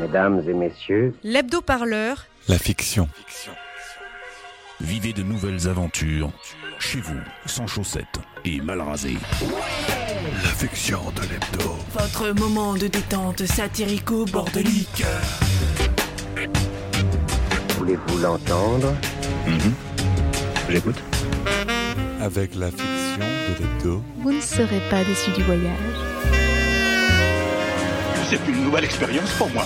Mesdames et messieurs, L'hebdo-parleur, La fiction. Vivez de nouvelles aventures chez vous, sans chaussettes et mal rasé. La fiction de l'hebdo. Votre moment de détente satirico-bordelique. voulez-vous l'entendre? J'écoute. Avec la fiction de l'hebdo. Vous ne serez pas déçu du voyage. C'est une nouvelle expérience pour moi.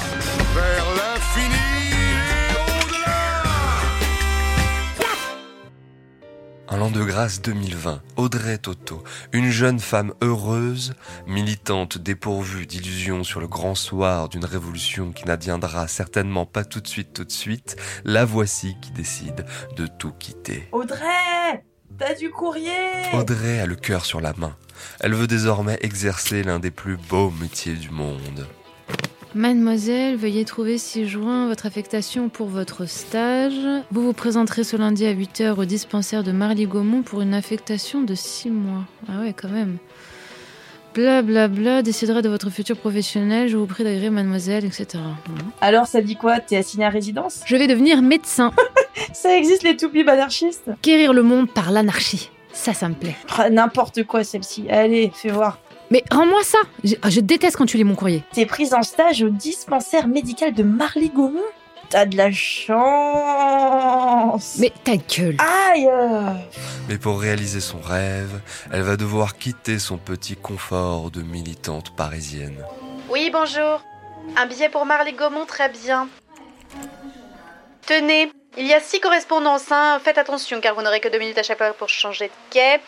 Un l'an de grâce 2020, Audrey Toto, une jeune femme heureuse, militante dépourvue d'illusions sur le grand soir d'une révolution qui n'adviendra certainement pas tout de suite, tout de suite, la voici qui décide de tout quitter. Audrey T'as du courrier Audrey a le cœur sur la main. Elle veut désormais exercer l'un des plus beaux métiers du monde. Mademoiselle, veuillez trouver ci-joint votre affectation pour votre stage. Vous vous présenterez ce lundi à 8h au dispensaire de Marly-Gaumont pour une affectation de 6 mois. Ah ouais, quand même. Bla bla bla, décidera de votre futur professionnel, je vous prie d'agréer mademoiselle, etc. Alors ça dit quoi? T'es assigné à résidence? Je vais devenir médecin. Ça existe les toupibs anarchistes? Guérir le monde par l'anarchie. Ça, ça me plaît. Ah, N'importe quoi celle-ci. Allez, fais voir. Mais rends-moi ça je, je déteste quand tu lis mon courrier. T'es prise en stage au dispensaire médical de Marly-Gaumont? T'as de la chance Mais ta gueule Aïe Mais pour réaliser son rêve, elle va devoir quitter son petit confort de militante parisienne. Oui, bonjour. Un billet pour Marly-Gaumont, très bien. Tenez, il y a six correspondances. hein. Faites attention car vous n'aurez que deux minutes à chaque fois pour changer de quai.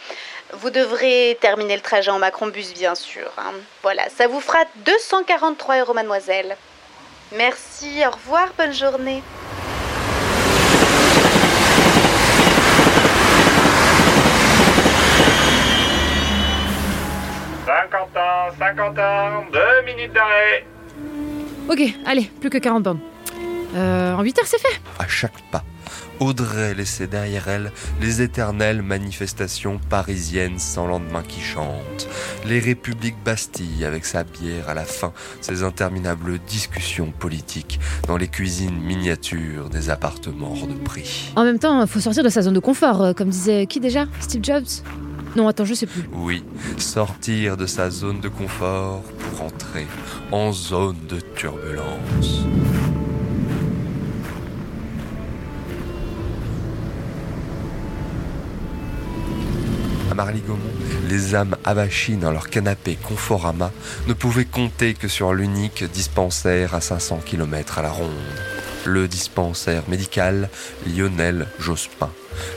Vous devrez terminer le trajet en Macron-Bus, bien sûr. hein. Voilà, ça vous fera 243 euros, mademoiselle. Merci, au revoir, bonne journée. ans, 50 ans, 2 minutes d'arrêt. Ok, allez, plus que 40 bandes. Euh, en 8 heures, c'est fait. À chaque pas, Audrey laissait derrière elle les éternelles manifestations parisiennes sans lendemain qui chantent, les républiques Bastille avec sa bière à la fin, ses interminables discussions politiques dans les cuisines miniatures des appartements hors de prix. En même temps, faut sortir de sa zone de confort, euh, comme disait qui déjà? Steve Jobs? Non, attends, je sais plus. Oui, sortir de sa zone de confort pour entrer en zone de turbulence. Marly-Gaumont, les âmes avachies dans leur canapé Conforama ne pouvaient compter que sur l'unique dispensaire à 500 km à la ronde. Le dispensaire médical Lionel Jospin.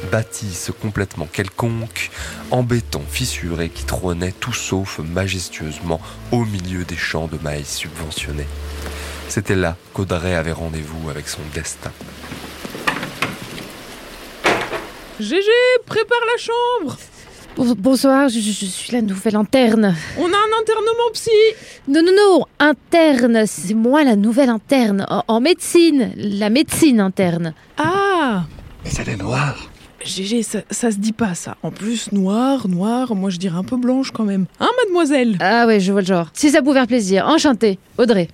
Bâtisse complètement quelconque, en béton fissuré qui trônait tout sauf majestueusement au milieu des champs de maïs subventionnés. C'était là qu'Audrey avait rendez-vous avec son destin. GG, prépare la chambre bonsoir, je, suis la nouvelle interne. On a un internement psy Non, non, non, interne, c'est moi la nouvelle interne. En, en médecine, la médecine interne. Ah Mais elle est noire. GG, ça, ça se dit pas ça. En plus, noir, noir, moi je dirais un peu blanche quand même. Hein, mademoiselle? Ah ouais, je vois le genre. Si ça pouvait faire plaisir, enchanté. Audrey.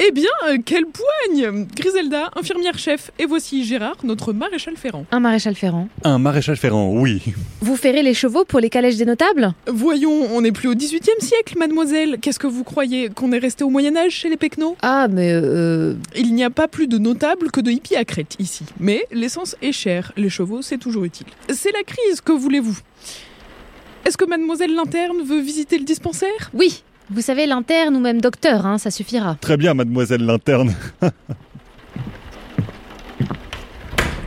Eh bien, euh, quelle poigne Griselda, infirmière chef, et voici Gérard, notre maréchal ferrant. Un maréchal ferrant. Un maréchal ferrant, oui. Vous ferez les chevaux pour les calèches des notables? Voyons, on n'est plus au 18e siècle, mademoiselle. Qu'est-ce que vous croyez Qu'on est resté au Moyen-Âge chez les Pecnos Ah, mais euh... Il n'y a pas plus de notables que de hippies à Crète ici. Mais l'essence est chère, les chevaux c'est toujours utile. C'est la crise, que voulez-vous? Est-ce que mademoiselle l'interne veut visiter le dispensaire? Oui, vous savez, l'interne ou même docteur, hein, ça suffira. Très bien, mademoiselle l'interne.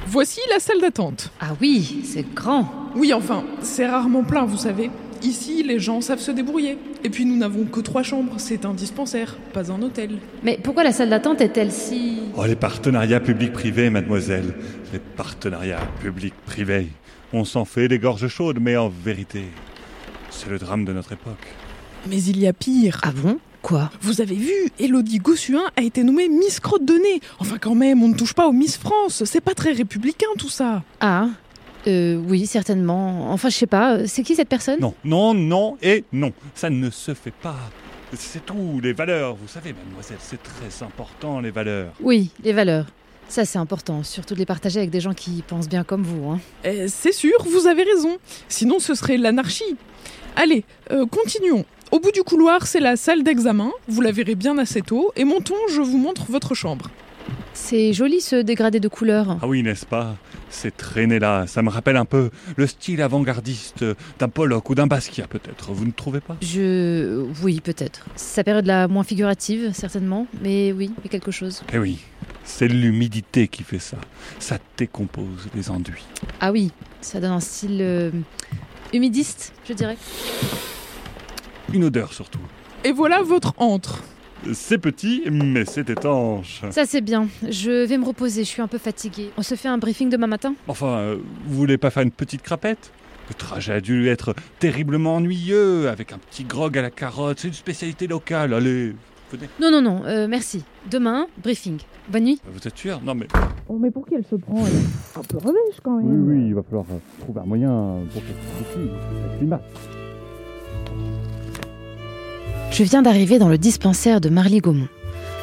Voici la salle d'attente. Ah oui, c'est grand. Oui, enfin, c'est rarement plein, vous savez. Ici, les gens savent se débrouiller. Et puis nous n'avons que trois chambres, c'est un dispensaire, pas un hôtel. Mais pourquoi la salle d'attente est-elle si... Oh, les partenariats publics-privés, mademoiselle. Les partenariats publics-privés. On s'en fait des gorges chaudes, mais en vérité, c'est le drame de notre époque. Mais il y a pire. Ah bon? Quoi? Vous avez vu, Elodie Gossuin a été nommée Miss Crotte de Nez. Enfin quand même, on ne touche pas aux Miss France, c'est pas très républicain tout ça. Ah euh, oui, certainement. Enfin, je sais pas, c'est qui cette personne? Non, non, non et non. Ça ne se fait pas. C'est tout, les valeurs, vous savez, mademoiselle, c'est très important, les valeurs. Oui, les valeurs. Ça, c'est important, surtout de les partager avec des gens qui pensent bien comme vous. Hein. Eh, c'est sûr, vous avez raison. Sinon, ce serait l'anarchie. Allez, euh, continuons. Au bout du couloir, c'est la salle d'examen. Vous la verrez bien assez tôt. Et montons, je vous montre votre chambre. C'est joli ce dégradé de couleurs. Ah oui, n'est-ce pas? Ces traînées-là, ça me rappelle un peu le style avant-gardiste d'un Pollock ou d'un Basquiat, peut-être. Vous ne trouvez pas? Je. Oui, peut-être. Sa période la moins figurative, certainement. Mais oui, il y a quelque chose. Eh oui, c'est l'humidité qui fait ça. Ça décompose les enduits. Ah oui, ça donne un style. euh, humidiste, je dirais. Une odeur surtout. Et voilà votre antre. C'est petit, mais c'est étanche. Ça, c'est bien. Je vais me reposer, je suis un peu fatiguée. On se fait un briefing demain matin? Enfin, euh, vous voulez pas faire une petite crapette? Le trajet a dû être terriblement ennuyeux, avec un petit grog à la carotte. C'est une spécialité locale. Allez, venez. Non, non, non, euh, merci. Demain, briefing. Bonne nuit. Vous êtes sûr? Non, mais. Oh, mais pour qui elle se prend Elle est un peu revêche quand même. Oui, oui, il va falloir trouver un moyen pour qu'elle se climat. Je viens d'arriver dans le dispensaire de Marly Gaumont.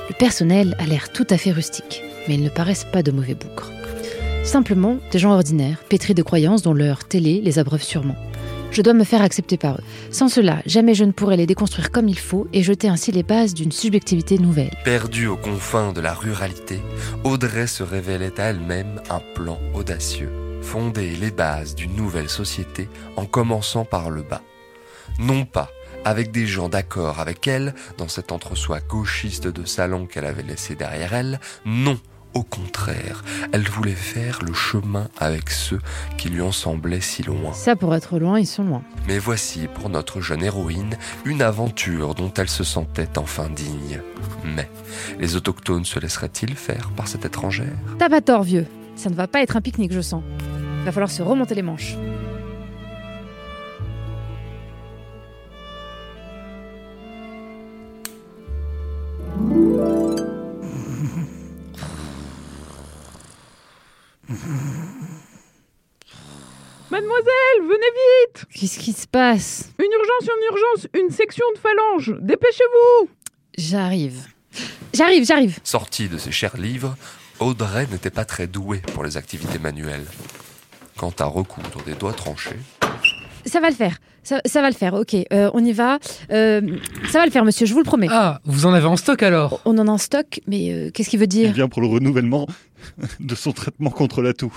Le personnel a l'air tout à fait rustique, mais ils ne paraissent pas de mauvais bougres. Simplement des gens ordinaires, pétris de croyances dont leur télé les abreuve sûrement. Je dois me faire accepter par eux. Sans cela, jamais je ne pourrais les déconstruire comme il faut et jeter ainsi les bases d'une subjectivité nouvelle. Perdue aux confins de la ruralité, Audrey se révélait à elle-même un plan audacieux. Fonder les bases d'une nouvelle société en commençant par le bas. Non pas avec des gens d'accord avec elle dans cet entre-soi gauchiste de salon qu'elle avait laissé derrière elle, non, au contraire, elle voulait faire le chemin avec ceux qui lui en semblaient si loin. Ça, pour être loin, ils sont loin. Mais voici pour notre jeune héroïne une aventure dont elle se sentait enfin digne. Mais les autochtones se laisseraient-ils faire par cette étrangère? T'as pas tort, vieux. Ça ne va pas être un pique-nique, je sens. Va falloir se remonter les manches. Mademoiselle, venez vite Qu'est-ce qui se passe? Une urgence, une urgence, une section de phalange Dépêchez-vous J'arrive. J'arrive, j'arrive. Sortie de ses chers livres, Audrey n'était pas très douée pour les activités manuelles. Quant à recoudre des doigts tranchés, Ça va le faire. Ça, ça va le faire, ok. Euh, on y va. Euh, ça va le faire, monsieur, je vous le promets. Ah, vous en avez en stock alors? On en a en stock, mais euh, qu'est-ce qu'il veut Il dire vient pour le renouvellement de son traitement contre la toux.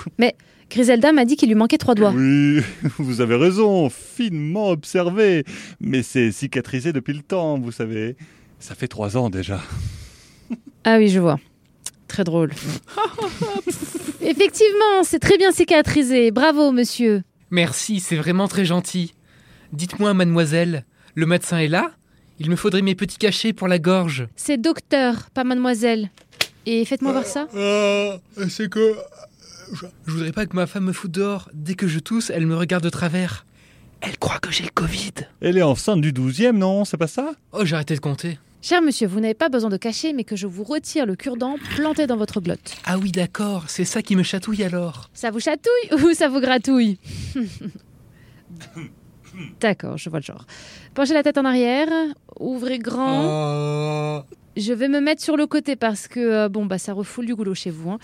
Griselda m'a dit qu'il lui manquait trois doigts. Oui, vous avez raison, finement observé. Mais c'est cicatrisé depuis le temps, vous savez. Ça fait trois ans déjà. Ah oui, je vois. Très drôle. Effectivement, c'est très bien cicatrisé. Bravo, monsieur. Merci, c'est vraiment très gentil. Dites-moi, mademoiselle, le médecin est là? Il me faudrait mes petits cachets pour la gorge. C'est docteur, pas mademoiselle. Et faites-moi voir ça. Ah, c'est que. Je voudrais pas que ma femme me foute dehors. Dès que je tousse, elle me regarde de travers. Elle croit que j'ai le Covid. Elle est enceinte du douzième, non? C'est pas ça? Oh, j'ai arrêté de compter. Cher monsieur, vous n'avez pas besoin de cacher, mais que je vous retire le cure-dent planté dans votre glotte. Ah oui, d'accord, c'est ça qui me chatouille alors. Ça vous chatouille ou ça vous gratouille D'accord, je vois le genre. Penchez la tête en arrière, ouvrez grand. Oh. Je vais me mettre sur le côté parce que, euh, bon, bah ça refoule du goulot chez vous. Hein.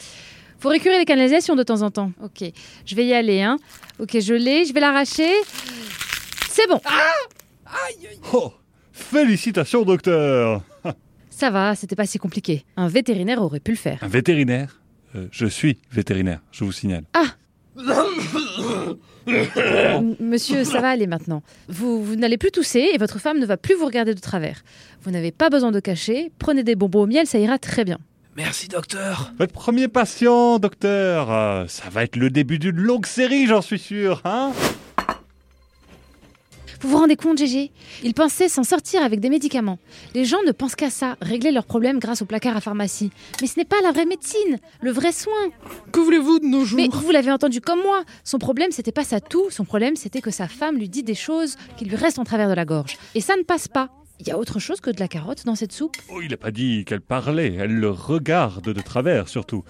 Faut récurer les canalisations de temps en temps. Ok, je vais y aller. Hein. Ok, je l'ai, je vais l'arracher. C'est bon. Oh Félicitations, docteur Ça va, c'était pas si compliqué. Un vétérinaire aurait pu le faire. Un vétérinaire? Euh, Je suis vétérinaire, je vous signale. M- Monsieur, ça va aller maintenant. Vous, vous n'allez plus tousser et votre femme ne va plus vous regarder de travers. Vous n'avez pas besoin de cacher. Prenez des bonbons au miel, ça ira très bien. Merci, docteur. Votre premier patient, docteur Euh, Ça va être le début d'une longue série, j'en suis sûr, hein? Vous vous rendez compte, Gégé? Ils pensaient s'en sortir avec des médicaments. Les gens ne pensent qu'à ça, régler leurs problèmes grâce au placard à pharmacie. Mais ce n'est pas la vraie médecine, le vrai soin. Que voulez-vous de nos jours? Mais vous l'avez entendu comme moi. Son problème, c'était pas sa toux. Son problème, c'était que sa femme lui dit des choses qui lui restent en travers de la gorge. Et ça ne passe pas. Il y a autre chose que de la carotte dans cette soupe? Oh, il n'a pas dit qu'elle parlait, elle le regarde de travers surtout.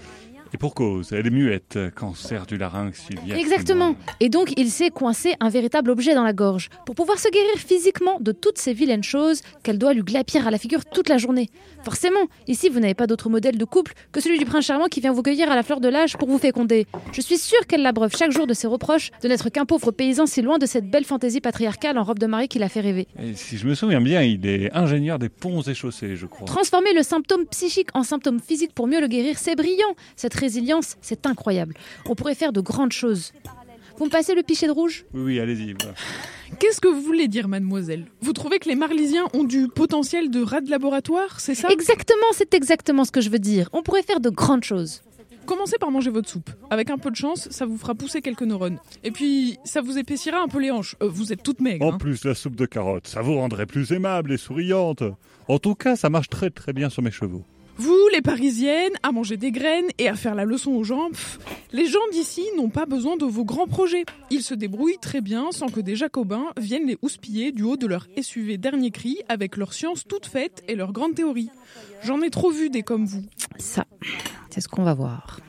Et pour cause, elle est muette, cancer du larynx. il y a Exactement. Et donc, il s'est coincé un véritable objet dans la gorge, pour pouvoir se guérir physiquement de toutes ces vilaines choses qu'elle doit lui glapir à la figure toute la journée. Forcément, ici, vous n'avez pas d'autre modèle de couple que celui du prince charmant qui vient vous cueillir à la fleur de l'âge pour vous féconder. Je suis sûre qu'elle l'abreuve chaque jour de ses reproches de n'être qu'un pauvre paysan si loin de cette belle fantaisie patriarcale en robe de mariée qui l'a fait rêver. Et si je me souviens bien, il est ingénieur des ponts et chaussées, je crois. Transformer le symptôme psychique en symptôme physique pour mieux le guérir, c'est brillant. Cette résilience, c'est incroyable. On pourrait faire de grandes choses. Vous me passez le pichet de rouge? Oui, oui, allez-y. voilà. Qu'est-ce que vous voulez dire, mademoiselle? Vous trouvez que les Marlisiens ont du potentiel de rats de laboratoire, c'est ça? Exactement, c'est exactement ce que je veux dire. On pourrait faire de grandes choses. Commencez par manger votre soupe. Avec un peu de chance, ça vous fera pousser quelques neurones. Et puis, ça vous épaissira un peu les hanches. Euh, vous êtes toute maigre. En hein. plus, la soupe de carottes, ça vous rendrait plus aimable et souriante. En tout cas, ça marche très très bien sur mes chevaux. Vous, les Parisiennes, à manger des graines et à faire la leçon aux gens, pff, les gens d'ici n'ont pas besoin de vos grands projets. Ils se débrouillent très bien sans que des jacobins viennent les houspiller du haut de leur SUV dernier cri avec leur science toute faite et leurs grandes théories. J'en ai trop vu des comme vous. Ça, c'est ce qu'on va voir.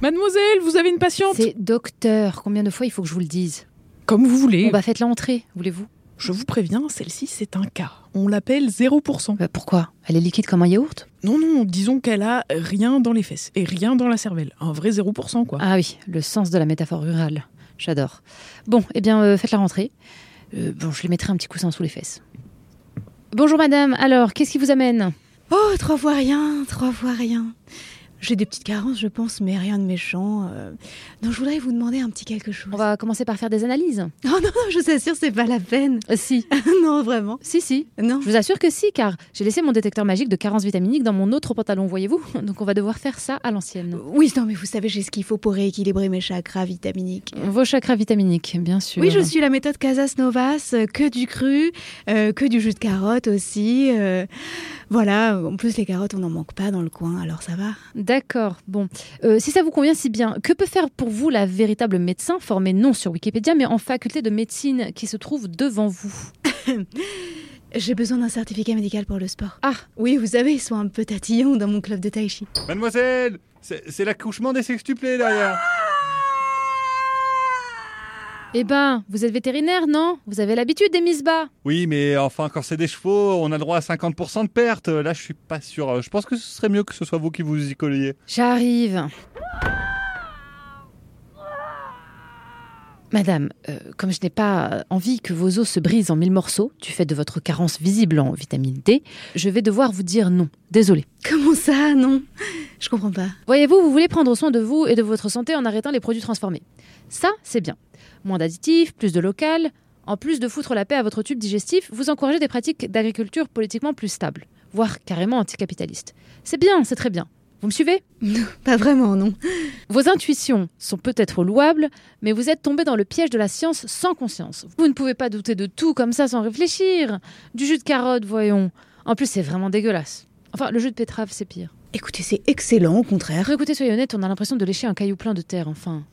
Mademoiselle, vous avez une patiente? C'est docteur. Combien de fois il faut que je vous le dise? Comme vous voulez. Bon bah faites l'entrée, voulez-vous? Je vous préviens, celle-ci, c'est un cas. On l'appelle 0%. Bah, Pourquoi? Elle est liquide comme un yaourt? Non, non, disons qu'elle a rien dans les fesses et rien dans la cervelle. Un vrai 0%, quoi. Ah oui, le sens de la métaphore rurale. J'adore. Bon, eh bien, euh, faites la rentrée. Euh, bon, je lui mettrai un petit coussin sous les fesses. Bonjour madame, alors, qu'est-ce qui vous amène? Oh, trois fois rien, trois fois rien. J'ai des petites carences, je pense, mais rien de méchant. euh. Non, je voudrais vous demander un petit quelque chose. On va commencer par faire des analyses. Oh non, non, je vous assure, c'est pas la peine. Euh, si, non, vraiment. si, si. Non. Je vous assure que si, car j'ai laissé mon détecteur magique de carence vitaminique dans mon autre pantalon, voyez-vous. Donc on va devoir faire ça à l'ancienne. Oui, non, mais vous savez, j'ai ce qu'il faut pour rééquilibrer mes chakras vitaminiques. Vos chakras vitaminiques, bien sûr. Oui, je suis la méthode Casas Novas, euh, que du cru, euh, que du jus de carotte aussi. euh, voilà, en plus les carottes, on n'en manque pas dans le coin, alors ça va. D'accord. Bon, Euh, si ça vous convient si bien, que peut faire pour vous la véritable médecin formée non sur Wikipédia, mais en faculté de médecine qui se trouve devant vous J'ai besoin d'un certificat médical pour le sport. Ah, Oui, vous savez, ils sont un peu tatillons dans mon club de tai chi. Mademoiselle, c'est l'accouchement des sextuplés derrière. eh ben, vous êtes vétérinaire, non? Vous avez l'habitude des mises bas. Oui, mais enfin, quand c'est des chevaux, on a droit à 50% de perte. Là, je suis pas sûr. Je pense que ce serait mieux que ce soit vous qui vous y colliez. J'arrive. Madame, euh, comme je n'ai pas envie que vos os se brisent en mille morceaux, du fait de votre carence visible en vitamine D, je vais devoir vous dire non. Désolé. Comment ça, non? Je comprends pas. Voyez-vous, vous voulez prendre soin de vous et de votre santé en arrêtant les produits transformés. Ça, c'est bien. Moins d'additifs, plus de local. En plus de foutre la paix à votre tube digestif, vous encouragez des pratiques d'agriculture politiquement plus stables, voire carrément anticapitalistes. C'est bien, c'est très bien. Vous me suivez? Pas vraiment, non. Vos intuitions sont peut-être louables, mais vous êtes tombé dans le piège de la science sans conscience. Vous ne pouvez pas douter de tout comme ça sans réfléchir. Du jus de carotte, voyons. En plus, c'est vraiment dégueulasse. Enfin, le jus de pétrave, c'est pire. Écoutez, c'est excellent, au contraire. Écoutez, soyez honnête, on a l'impression de lécher un caillou plein de terre, enfin.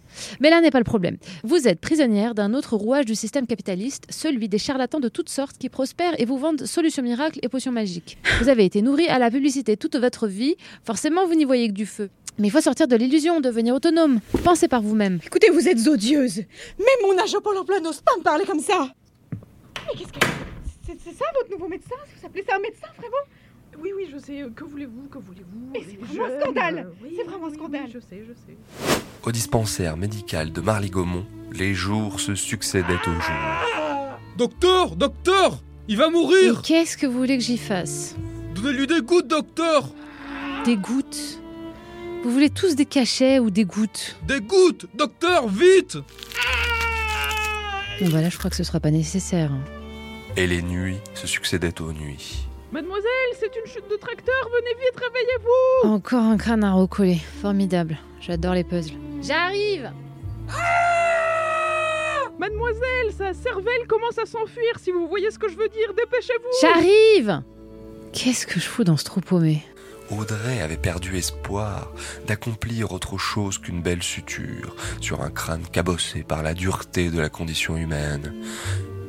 Mais là n'est pas le problème. Vous êtes prisonnière d'un autre rouage du système capitaliste, celui des charlatans de toutes sortes qui prospèrent et vous vendent solutions miracles et potions magiques. Vous avez été nourri à la publicité toute votre vie, forcément vous n'y voyez que du feu. Mais il faut sortir de l'illusion, devenir autonome. Pensez par vous-même. Écoutez, vous êtes odieuse. Même mon agent Pôle emploi n'ose pas me parler comme ça. Mais qu'est-ce que... C'est? C'est ça votre nouveau médecin? Vous appelez ça un médecin, vraiment Oui, oui, je sais. Que voulez-vous Que voulez-vous? Mais c'est vraiment un scandale. euh, oui, C'est vraiment un oui, scandale. oui, je sais, je sais. Au dispensaire médical de Marly-Gaumont, les jours se succédaient aux jours. Docteur, docteur Il va mourir qu'est-ce que vous voulez que j'y fasse? Donnez-lui des gouttes, docteur Des gouttes? Vous voulez tous des cachets ou des gouttes? Des gouttes Docteur, vite Bon bah là je crois que ce sera pas nécessaire. Et les nuits se succédaient aux nuits. Mademoiselle, c'est une chute de tracteur. Venez vite, réveillez-vous. Encore un crâne à recoller. Formidable. J'adore les puzzles. J'arrive Mademoiselle, sa cervelle commence à s'enfuir. Si vous voyez ce que je veux dire, dépêchez-vous. J'arrive Qu'est-ce que je fous dans ce trou paumé Audrey avait perdu espoir d'accomplir autre chose qu'une belle suture sur un crâne cabossé par la dureté de la condition humaine.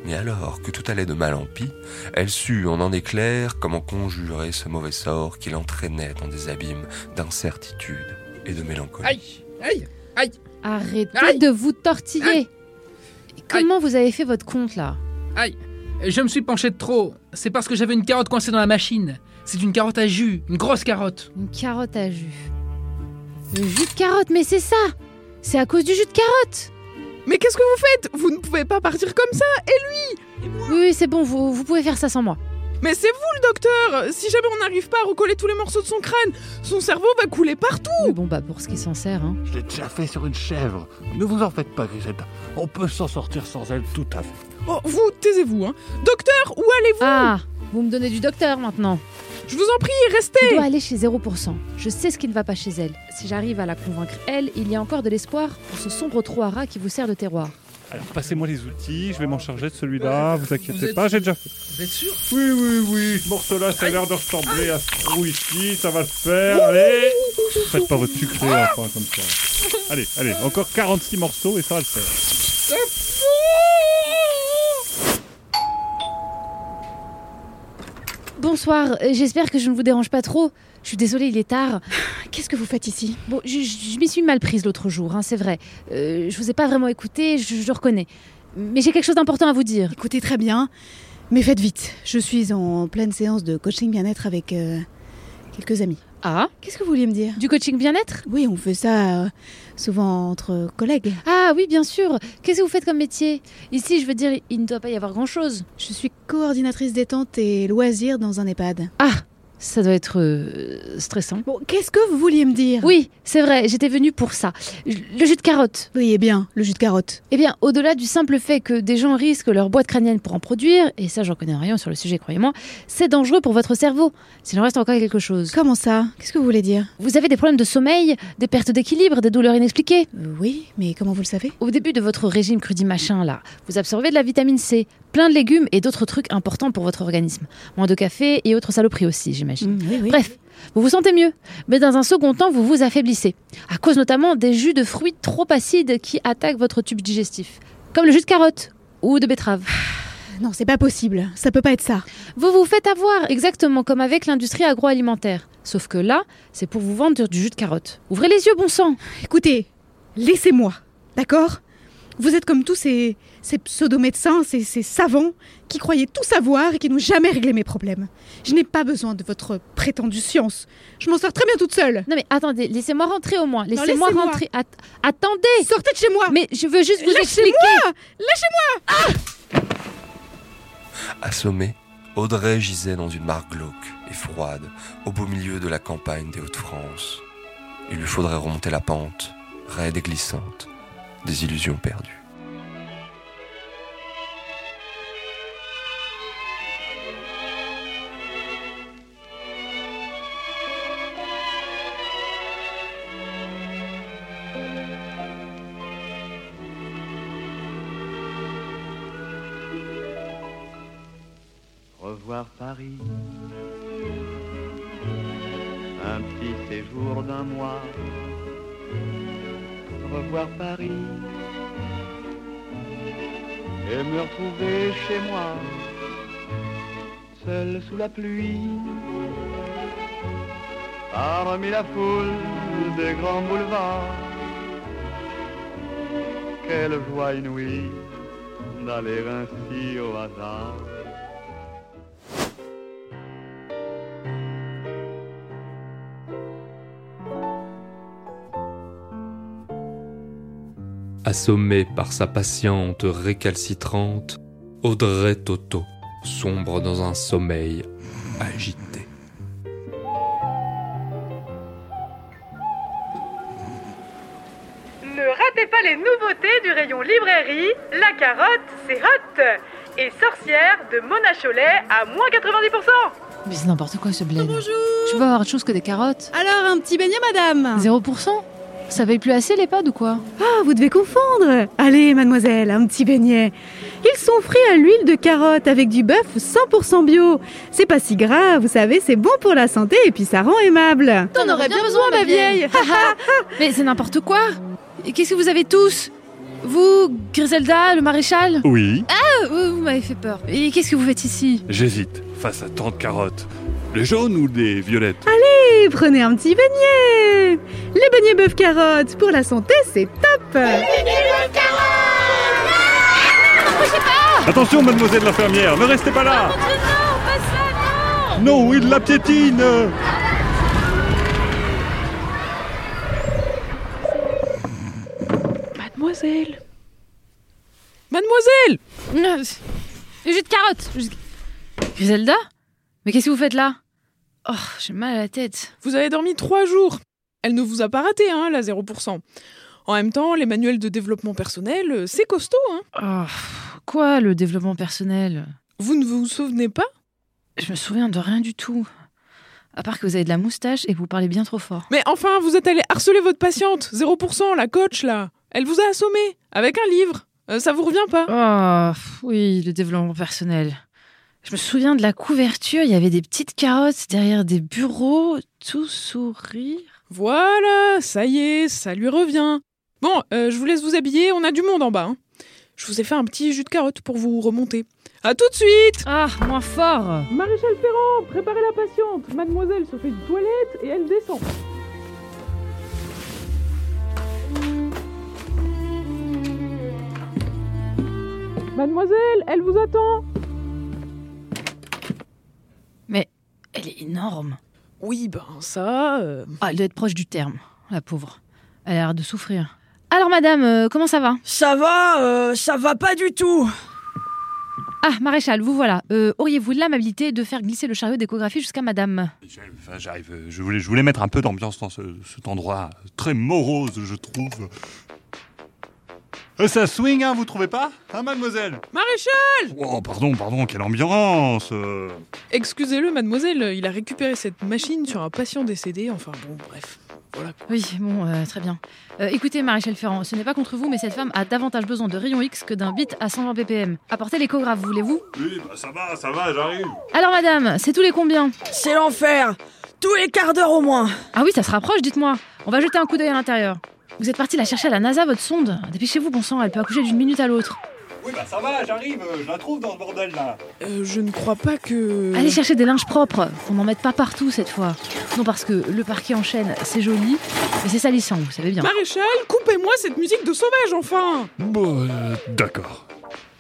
Mais alors que tout allait de mal en pis, elle sut en un éclair comment conjurer ce mauvais sort qui l'entraînait dans des abîmes d'incertitude et de mélancolie. Aïe Aïe Aïe Arrêtez Aïe de vous tortiller. Aïe. Comment vous avez fait votre compte là? Aïe Je me suis penché de trop. C'est parce que j'avais une carotte coincée dans la machine. C'est une carotte à jus, une grosse carotte. Une carotte à jus. Le jus de carotte, mais c'est ça C'est à cause du jus de carotte Mais qu'est-ce que vous faites? Vous ne pouvez pas partir comme ça Et lui? Oui, oui, c'est bon, vous, vous pouvez faire ça sans moi. Mais c'est vous le docteur Si jamais on n'arrive pas à recoller tous les morceaux de son crâne, son cerveau va couler partout Oui, bon, bah pour ce qui s'en sert, hein. Je l'ai déjà fait sur une chèvre. Ne vous en faites pas, Grisette. On peut s'en sortir sans elle tout à fait. Oh, vous, taisez-vous, hein Docteur, où allez-vous? Ah Vous me donnez du docteur maintenant Je vous en prie, Je restez dois aller chez 0%. Je sais ce qui ne va pas chez elle. Si j'arrive à la convaincre, elle, il y a encore de l'espoir pour ce sombre trou à rats qui vous sert de terroir. Alors passez-moi les outils, je vais m'en charger de celui-là, vous Vous inquiétez êtes pas, j'ai déjà fait. Vous êtes sûr Oui, oui, oui, ce morceau-là, ça a l'air de ressembler à ce trou ici, ça va le faire, allez Faites pas votre sucré, enfin, comme ça. Allez, allez, encore 46 morceaux et ça va le faire. Bonsoir, euh, j'espère que je ne vous dérange pas trop. Je suis désolée, il est tard. Qu'est-ce que vous faites ici Bon, je, je- je m'y suis mal prise l'autre jour, hein, c'est vrai. Euh, je vous ai pas vraiment écouté, je, je le reconnais. Mais j'ai quelque chose d'important à vous dire. Écoutez très bien, mais faites vite. Je suis en pleine séance de coaching bien-être avec euh, quelques amis. Ah Qu'est-ce que vous vouliez me dire? Du coaching bien-être? Oui, on fait ça euh, souvent entre collègues. Ah oui, bien sûr. Qu'est-ce que vous faites comme métier? Ici, je veux dire, il ne doit pas y avoir grand-chose. Je suis coordinatrice détente et loisirs dans un EHPAD. Ah Ça doit être euh, stressant. Bon, qu'est-ce que vous vouliez me dire? Oui, c'est vrai, j'étais venue pour ça. Le jus de carotte. Oui, eh bien, le jus de carotte. Eh bien, au-delà du simple fait que des gens risquent leur boîte crânienne pour en produire, et ça j'en connais rien sur le sujet, croyez-moi, c'est dangereux pour votre cerveau. S'il en reste encore quelque chose. Comment ça? Qu'est-ce que vous voulez dire? Vous avez des problèmes de sommeil, des pertes d'équilibre, des douleurs inexpliquées Euh, Oui, mais comment vous le savez? Au début de votre régime crudit machin là, vous absorbez de la vitamine C, plein de légumes et d'autres trucs importants pour votre organisme. Moins de café et autres saloperies aussi, j'imagine. Mm, Oui, oui. Bref, vous vous sentez mieux, mais dans un second temps, vous vous affaiblissez, à cause notamment des jus de fruits trop acides qui attaquent votre tube digestif, comme le jus de carotte ou de betterave. Non, c'est pas possible. Ça peut pas être ça. Vous vous faites avoir, exactement comme avec l'industrie agroalimentaire. Sauf que là, c'est pour vous vendre du jus de carotte. Ouvrez les yeux, bon sang Écoutez, laissez-moi, d'accord? Vous êtes comme tous ces, ces pseudo-médecins, ces, ces savants qui croyaient tout savoir et qui n'ont jamais réglé mes problèmes. Je n'ai pas besoin de votre prétendue science. Je m'en sors très bien toute seule. Non mais attendez, laissez-moi rentrer au moins. Laissez-moi rentrer. At- attendez Sortez de chez moi Mais je veux juste vous expliquer. Lâchez-moi Lâchez-moi Assommée, Audrey gisait dans une mare glauque et froide, au beau milieu de la campagne des Hauts-de-France. Il lui faudrait remonter la pente, raide et glissante, des illusions perdues. Joie inouïe d'aller ainsi au hasard. Assommée par sa patiente récalcitrante, Audrey Toto sombre dans un sommeil agité. Pas les nouveautés du rayon librairie. La carotte, c'est hot. Et sorcière de Mona Cholet à moins 90%. Mais c'est n'importe quoi ce bled. Bonjour Je peux avoir autre chose que des carottes. Alors, un petit beignet, madame 0% Ça paye plus assez l'EHPAD ou quoi? Ah, vous devez confondre Allez, mademoiselle, un petit beignet. Ils sont frits à l'huile de carotte avec du bœuf 100% bio. C'est pas si grave, vous savez, c'est bon pour la santé et puis ça rend aimable. T'en aurais bien besoin, ma vieille. Mais c'est n'importe quoi Et Qu'est-ce que vous avez tous Vous, Griselda, le maréchal Oui, Ah, vous m'avez fait peur. Et qu'est-ce que vous faites ici j'hésite face à tant de carottes. Les jaunes ou les violettes Allez, prenez un petit beignet. Les beignets bœuf carottes, pour la santé, c'est top. Attention, mademoiselle l'infirmière, ne restez pas là. Non, il la piétine Mademoiselle Mademoiselle Le jus de carotte Griselda Mais qu'est-ce que vous faites là? Oh, j'ai mal à la tête. Vous avez dormi trois jours. Elle ne vous a pas raté, hein, la 0%. En même temps, les manuels de développement personnel, euh, c'est costaud, hein. Oh, quoi, le développement personnel? Vous ne vous souvenez pas? Je me souviens de rien du tout. À part que vous avez de la moustache et que vous parlez bien trop fort. Mais enfin, vous êtes allé harceler votre patiente, 0%, la coach, là. Elle vous a assommé, avec un livre. Euh, ça vous revient pas Oh, oui, le développement personnel. Je me souviens de la couverture, il y avait des petites carottes derrière des bureaux, tout sourire. Voilà, ça y est, ça lui revient. Bon, euh, je vous laisse vous habiller, on a du monde en bas. hein. Je vous ai fait un petit jus de carotte pour vous remonter. À tout de suite Ah, moins fort Maréchal Ferrand, préparez la patiente. Mademoiselle se fait une toilette et elle descend. Mademoiselle, elle vous attend. Mais elle est énorme. Oui, ben ça... euh, Ah, elle doit être proche du terme, la pauvre. Elle a l'air de souffrir. Alors madame, euh, comment ça va? Ça va, euh, ça va pas du tout. Ah, maréchal, vous voilà. Euh, Auriez-vous l'amabilité de faire glisser le chariot d'échographie jusqu'à madame? Enfin, j'arrive. euh, Je voulais, je voulais mettre un peu d'ambiance dans ce- cet endroit très morose, je trouve. Euh, ça swing, hein, vous trouvez pas Hein, mademoiselle? Maréchal Oh, pardon, pardon, quelle ambiance euh. Excusez-le, mademoiselle, il a récupéré cette machine sur un patient décédé, enfin bon, bref. Voilà. Oui, bon, euh, très bien. Euh, écoutez, maréchal Ferrand, ce n'est pas contre vous, mais cette femme a davantage besoin de rayons X que d'un bit à 120 ppm. Apportez l'échographe, voulez-vous? Oui, bah ça va, ça va, j'arrive. Alors madame, c'est tous les combien? C'est l'enfer. Tous les quarts d'heure au moins. Ah oui, ça se rapproche, dites-moi. On va jeter un coup d'œil à l'intérieur. Vous êtes parti la chercher à la NASA, votre sonde Dépêchez-vous, bon sang, elle peut accoucher d'une minute à l'autre. Oui, bah ça va, j'arrive, euh, je la trouve dans ce bordel là. Euh, je ne crois pas que... Allez chercher des linges propres, qu'on n'en mette pas partout cette fois. Non, parce que le parquet en chaîne, c'est joli, mais c'est salissant, vous savez bien. Maréchal, coupez-moi cette musique de sauvage, enfin Bon, euh, d'accord.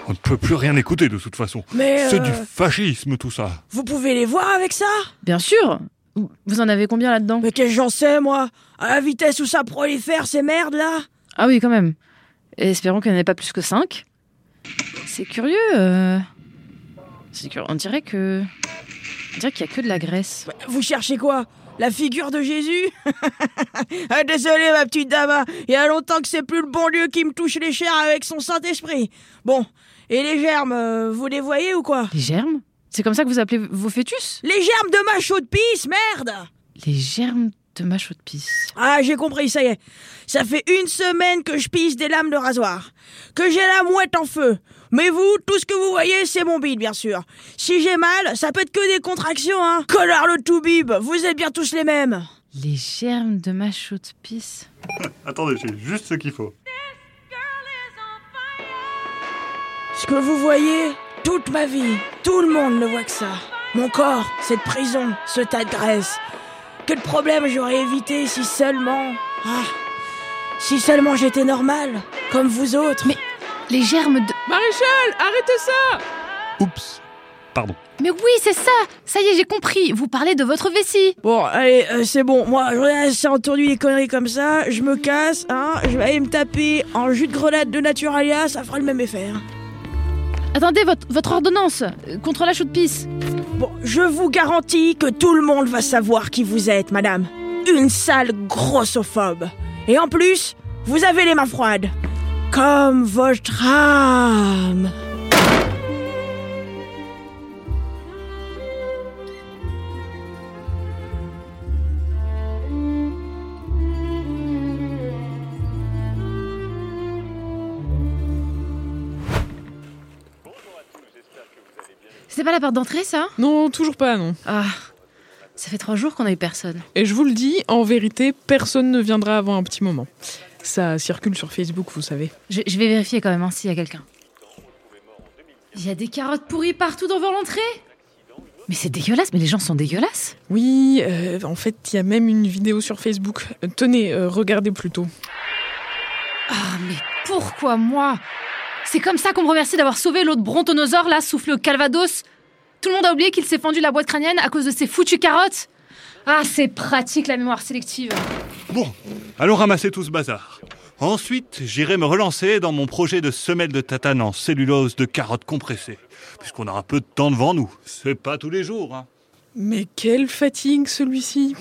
On ne peut plus rien écouter de toute façon. Mais, C'est du fascisme tout ça. Vous pouvez les voir avec ça? Bien sûr Vous en avez combien là-dedans Mais qu'est-ce que j'en sais, moi À la vitesse où ça prolifère, ces merdes là Ah oui, quand même. Et espérons qu'il n'y en ait pas plus que 5. C'est curieux. euh. C'est curieux. On dirait que. On dirait qu'il n'y a que de la graisse. Vous cherchez quoi La figure de Jésus ah, Désolé, ma petite dame, il y a longtemps que c'est plus le bon Dieu qui me touche les chairs avec son Saint-Esprit. Bon, et les germes, euh, vous les voyez ou quoi Les germes? C'est comme ça que vous appelez vos fœtus? Les germes de ma chaude pisse, merde Les germes de ma chaude pisse. Ah, j'ai compris, ça y est. Ça fait une semaine que je pisse des lames de rasoir. Que j'ai la mouette en feu. Mais vous, tout ce que vous voyez, c'est mon bide, bien sûr. Si j'ai mal, ça peut être que des contractions, hein. Collard le tout bib, vous êtes bien tous les mêmes. Les germes de ma chaude pisse. Attendez, j'ai juste ce qu'il faut. Ce que vous voyez, toute ma vie, tout le monde ne voit que ça. Mon corps, cette prison, ce tas de graisse. Que de problèmes j'aurais évité si seulement... Ah, si seulement j'étais normal, comme vous autres. Mais les germes de... Maréchal, arrêtez ça Oups. Pardon. Mais oui, c'est ça Ça y est, j'ai compris. Vous parlez de votre vessie. Bon, allez, euh, c'est bon. Moi, assez entendu des conneries comme ça. Je me casse, hein. Je vais aller me taper en jus de grenade de Naturalia, ça fera le même effet. hein. Attendez, votre, ordonnance euh, contre la chaude pisse. Bon, je vous garantis que tout le monde va savoir qui vous êtes, madame. Une sale grossophobe. Et en plus, vous avez les mains froides. Comme votre âme. C'est pas la porte d'entrée, ça? Non, toujours pas, non. Ah, ça fait trois jours qu'on a eu personne. Et je vous le dis, en vérité, personne ne viendra avant un petit moment. Ça circule sur Facebook, vous savez. Je, je vais vérifier quand même hein, s'il y a quelqu'un. Il y a des carottes pourries partout devant l'entrée Mais c'est dégueulasse, mais les gens sont dégueulasses. Oui, euh, en fait, il y a même une vidéo sur Facebook. Euh, tenez, euh, regardez plutôt. Ah, mais pourquoi moi? C'est comme ça qu'on me remercie d'avoir sauvé l'autre brontonosaure là, soufflé au Calvados Tout le monde a oublié qu'il s'est fendu la boîte crânienne à cause de ces foutues carottes Ah, c'est pratique la mémoire sélective. Bon, allons ramasser tout ce bazar. Ensuite, j'irai me relancer dans mon projet de semelle de tatane en cellulose de carottes compressées. Puisqu'on a un peu de temps devant nous. C'est pas tous les jours, hein. Mais quelle fatigue celui-ci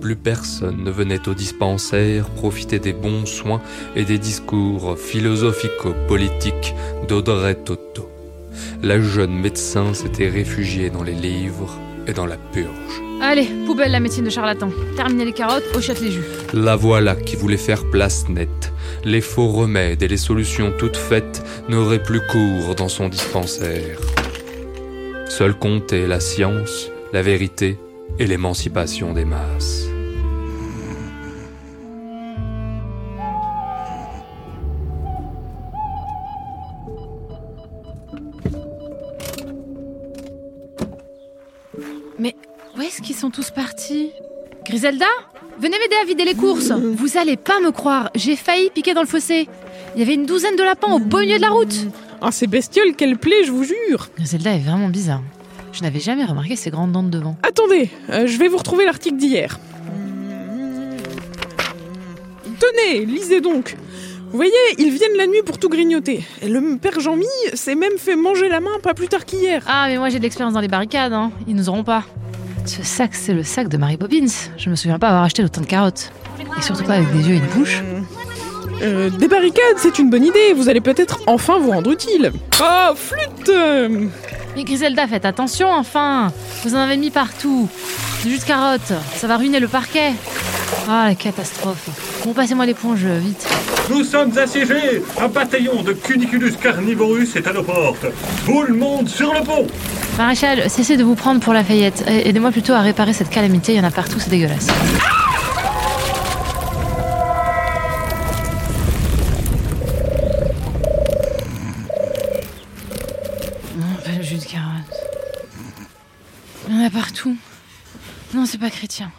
Plus personne ne venait au dispensaire profiter des bons soins et des discours philosophico-politiques d'Audrey Toto. La jeune médecin s'était réfugiée dans les livres et dans la purge. Allez, poubelle la médecine de charlatan. Terminez les carottes, hochette les jus. La voilà qui voulait faire place nette. Les faux remèdes et les solutions toutes faites n'auraient plus cours dans son dispensaire. Seul comptait la science, la vérité et l'émancipation des masses. Où est-ce qu'ils sont tous partis? Griselda? Venez m'aider à vider les courses Vous allez pas me croire, j'ai failli piquer dans le fossé. Il y avait une douzaine de lapins au beau milieu de la route Ah, ces bestioles, quelle plaie, je vous jure Griselda est vraiment bizarre. Je n'avais jamais remarqué ses grandes dents de devant. Attendez, euh, je vais vous retrouver l'article d'hier. Tenez, lisez donc Vous voyez, ils viennent la nuit pour tout grignoter. Et le père Jean-Mi s'est même fait manger la main pas plus tard qu'hier. Ah, mais moi j'ai de l'expérience dans les barricades, hein. Ils nous auront pas. Ce sac, c'est le sac de Mary Poppins. Je me souviens pas avoir acheté autant de carottes. Et surtout pas avec des yeux et une bouche. Euh, des barricades, c'est une bonne idée. Vous allez peut-être enfin vous rendre utile. Oh, flûte Mais Griselda, faites attention, enfin Vous en avez mis partout. Du jus de carotte, ça va ruiner le parquet. Ah, la catastrophe. Bon, passez-moi l'éponge, vite. Nous sommes assiégés Un bataillon de Cuniculus carnivorus est à nos portes Tout le monde sur le pont Maréchal, cessez de vous prendre pour Lafayette. Aidez-moi plutôt à réparer cette calamité, il y en a partout, c'est dégueulasse. Non, pas le jus de carotte. Il y en a partout. Non, c'est pas chrétien.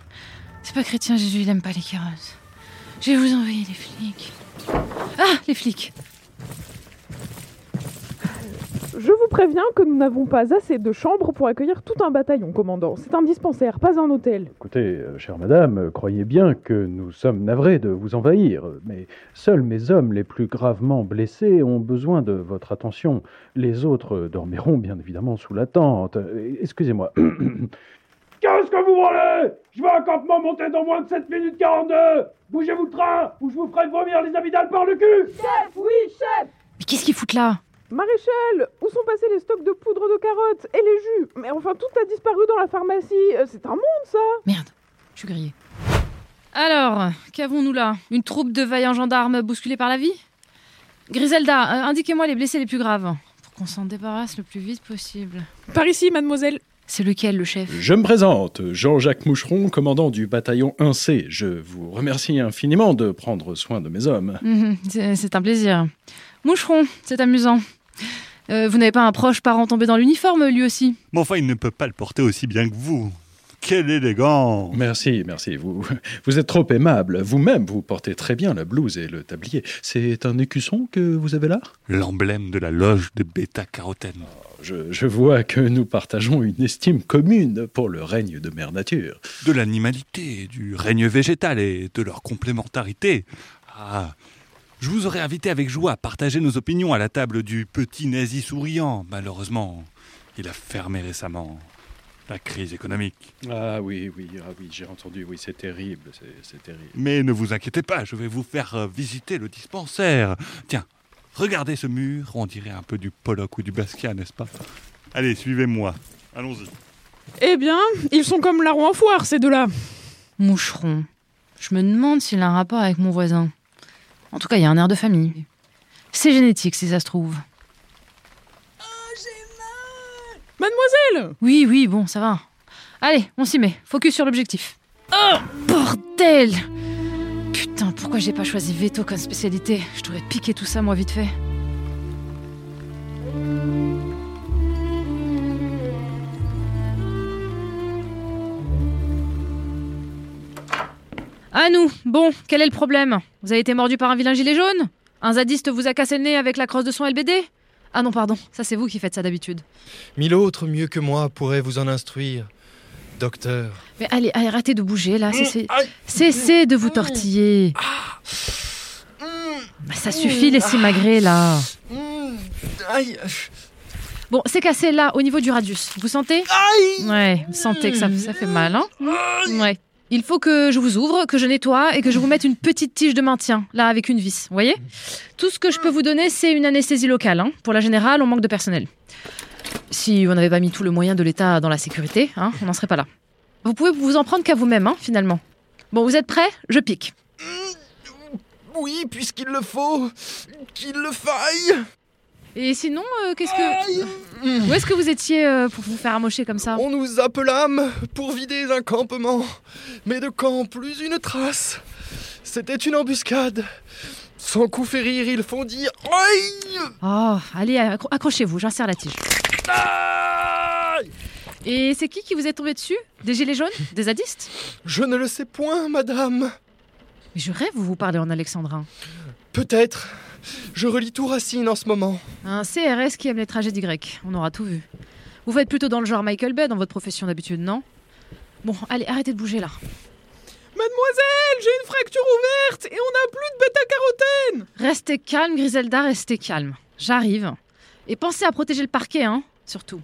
C'est pas chrétien, Jésus, il aime pas les carottes. Je vais vous envoyer les flics. Ah, les flics Je vous préviens que nous n'avons pas assez de chambres pour accueillir tout un bataillon, commandant. C'est un dispensaire, pas un hôtel. Écoutez, euh, chère madame, euh, croyez bien que nous sommes navrés de vous envahir, mais seuls mes hommes les plus gravement blessés ont besoin de votre attention. Les autres euh, dormiront bien évidemment sous la tente. Euh, Excusez-moi. Qu'est-ce que vous voulez Je veux un campement monté dans moins de 7 minutes 42 Bougez-vous le train ou je vous ferai vomir les amygdales par le cul Chef, oui, chef Mais qu'est-ce qu'ils foutent là? Maréchal, où sont passés les stocks de poudre de carottes et les jus? Mais enfin, tout a disparu dans la pharmacie. Euh, C'est un monde, ça Merde, je suis grillée. Alors, qu'avons-nous là? Une troupe de vaillants gendarmes bousculés par la vie? Griselda, euh, indiquez-moi les blessés les plus graves, pour qu'on s'en débarrasse le plus vite possible. Par ici, mademoiselle. C'est lequel, le chef? Je me présente, Jean-Jacques Moucheron, commandant du bataillon 1C. Je vous remercie infiniment de prendre soin de mes hommes. Mhm, c'est c'est un plaisir. Moucheron, c'est amusant. Euh, vous n'avez pas un proche parent tombé dans l'uniforme, lui aussi? Mais enfin, il ne peut pas le porter aussi bien que vous. Quelle élégance Merci, merci. Vous, vous êtes trop aimable. Vous-même, vous portez très bien la blouse et le tablier. C'est un écusson que vous avez là? L'emblème de la loge de bêta-carotène. je, je vois que nous partageons une estime commune pour le règne de Mère Nature. De l'animalité, du règne végétal et de leur complémentarité. Ah, je vous aurais invité avec joie à partager nos opinions à la table du petit nazi souriant. Malheureusement, il a fermé récemment. La crise économique. Ah oui, oui, ah oui, j'ai entendu. Oui, c'est terrible, c'est- terrible. Mais ne vous inquiétez pas, je vais vous faire euh, visiter le dispensaire. Tiens, regardez ce mur, on dirait un peu du Pollock ou du Basquiat, n'est-ce pas? Allez, suivez-moi. Allons-y. Eh bien, ils sont comme la roue en foire, ces deux-là. Moucheron. Je me demande s'il a un rapport avec mon voisin. En tout cas, il y a un air de famille. C'est génétique, si ça se trouve. Mademoiselle Oui, oui, bon, ça va. Allez, on s'y met. Focus sur l'objectif. Oh, bordel Putain, pourquoi j'ai pas choisi veto comme spécialité? Je t'aurais piqué tout ça moi vite fait. À nous Bon, quel est le problème? Vous avez été mordu par un vilain gilet jaune? Un zadiste vous a cassé le nez avec la crosse de son LBD Ah non, pardon, ça c'est vous qui faites ça d'habitude. Mille autres mieux que moi pourraient vous en instruire. Docteur. Mais allez, allez, arrêtez de bouger là, cessez, cessez de vous tortiller. Bah, ça suffit les simagrées là. Aïe. Bon, c'est cassé là, au niveau du radius. Vous sentez? Ouais, vous sentez que ça, ça fait mal, hein? Ouais. Il faut que je vous ouvre, que je nettoie et que je vous mette une petite tige de maintien, là, avec une vis. Vous voyez? Tout ce que je peux vous donner, c'est une anesthésie locale. hein. Pour la générale, on manque de personnel. Si on n'avait pas mis tout le moyen de l'État dans la sécurité, hein, on n'en serait pas là. Vous pouvez vous en prendre qu'à vous-même, hein, finalement. Bon, vous êtes prêts? Je pique. Oui, puisqu'il le faut, qu'il le faille. Et sinon, euh, qu'est-ce que. Où est-ce que vous étiez euh, pour vous faire amocher comme ça? On nous appelâmes pour vider un campement. Mais de camp, plus une trace. C'était une embuscade. Sans coup férir, ils font dire Aïe Oh, allez, accro- accrochez-vous, j'insère la tige. Et c'est qui qui vous est tombé dessus? Des gilets jaunes? Des zadistes? Je ne le sais point, madame. Mais je rêve, vous vous parlez en alexandrin. Peut-être. Je relis tout Racine en ce moment. Un CRS qui aime les tragédies grecques, on aura tout vu. Vous faites plutôt dans le genre Michael Bay dans votre profession d'habitude, non? Bon, allez, arrêtez de bouger là. Mademoiselle, j'ai une fracture ouverte et on n'a plus de bêta-carotène Restez calme, Griselda, restez calme. J'arrive. Et pensez à protéger le parquet, hein, surtout.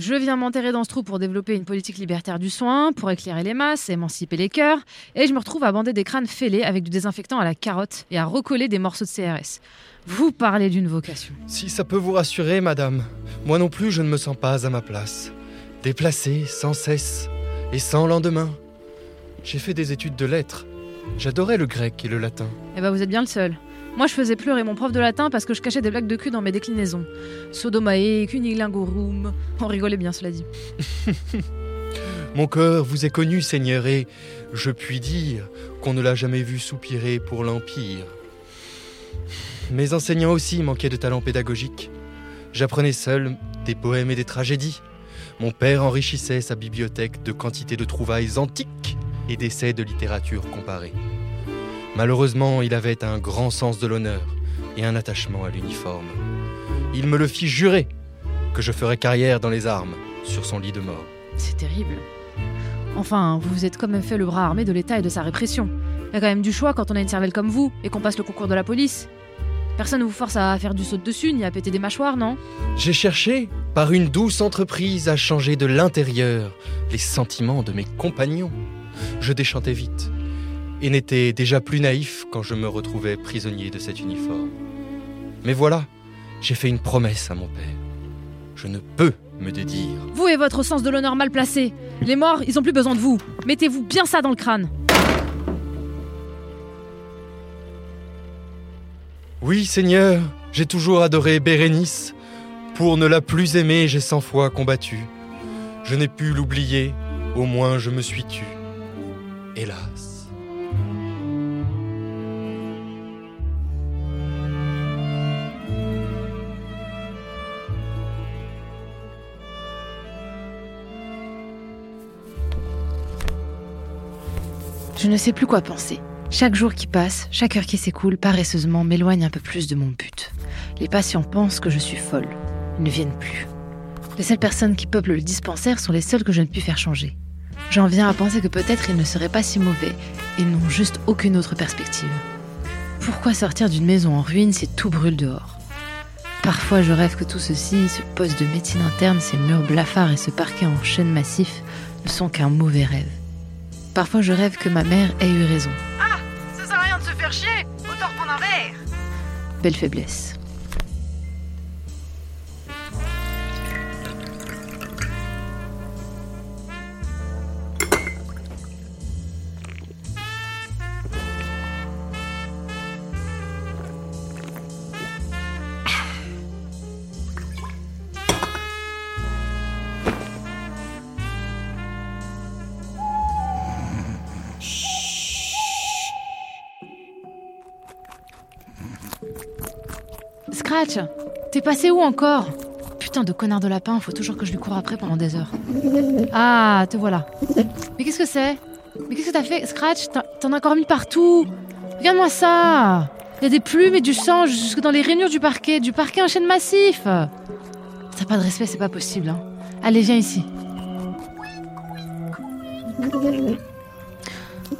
Je viens m'enterrer dans ce trou pour développer une politique libertaire du soin, pour éclairer les masses, émanciper les cœurs, et je me retrouve à bander des crânes fêlés avec du désinfectant à la carotte et à recoller des morceaux de CRS. Vous parlez d'une vocation. Si ça peut vous rassurer, madame, moi non plus je ne me sens pas à ma place. Déplacé sans cesse et sans lendemain. J'ai fait des études de lettres. J'adorais le grec et le latin. Eh ben vous êtes bien le seul. Moi je faisais pleurer mon prof de latin parce que je cachais des blagues de cul dans mes déclinaisons. Sodomae, cunilingorum. On rigolait bien cela dit. Mon cœur vous est connu, Seigneur, et je puis dire qu'on ne l'a jamais vu soupirer pour l'Empire. Mes enseignants aussi manquaient de talent pédagogique. J'apprenais seul des poèmes et des tragédies. Mon père enrichissait sa bibliothèque de quantité de trouvailles antiques et d'essais de littérature comparée. Malheureusement, il avait un grand sens de l'honneur et un attachement à l'uniforme. Il me le fit jurer que je ferais carrière dans les armes sur son lit de mort. C'est terrible. Enfin, vous vous êtes quand même fait le bras armé de l'État et de sa répression. Il y a quand même du choix quand on a une cervelle comme vous et qu'on passe le concours de la police. Personne ne vous force à faire du saut de dessus ni à péter des mâchoires, non? J'ai cherché, par une douce entreprise, à changer de l'intérieur les sentiments de mes compagnons. Je déchantais vite et n'étais déjà plus naïf quand je me retrouvais prisonnier de cet uniforme. Mais voilà, j'ai fait une promesse à mon père. Je ne peux me dédire. Vous et votre sens de l'honneur mal placé. Les morts, ils ont plus besoin de vous. Mettez-vous bien ça dans le crâne. Oui, Seigneur, j'ai toujours adoré Bérénice. Pour ne la plus aimer, j'ai cent fois combattu. Je n'ai pu l'oublier, au moins je me suis tu. Hélas. Je ne sais plus quoi penser. Chaque jour qui passe, chaque heure qui s'écoule, paresseusement, m'éloigne un peu plus de mon but. Les patients pensent que je suis folle. Ils ne viennent plus. Les seules personnes qui peuplent le dispensaire sont les seules que je ne puis faire changer. J'en viens à penser que peut-être ils ne seraient pas si mauvais et n'ont juste aucune autre perspective. Pourquoi sortir d'une maison en ruine si tout brûle dehors? Parfois je rêve que tout ceci, ce poste de médecine interne, ces murs blafards et ce parquet en chêne massif, ne sont qu'un mauvais rêve. Parfois je rêve que ma mère ait eu raison. Ah Ça sert à rien de se faire chier Autant reprendre un verre Belle faiblesse. T'es passé où encore Putain de connard de lapin, faut toujours que je lui cours après pendant des heures. Ah, te voilà. Mais qu'est-ce que c'est Mais qu'est-ce que t'as fait, Scratch T'en- as encore mis partout Regarde-moi ça Il y a des plumes et du sang jusque dans les rainures du parquet, du parquet en chêne massif T'as pas de respect, c'est pas possible. hein. Allez, viens ici.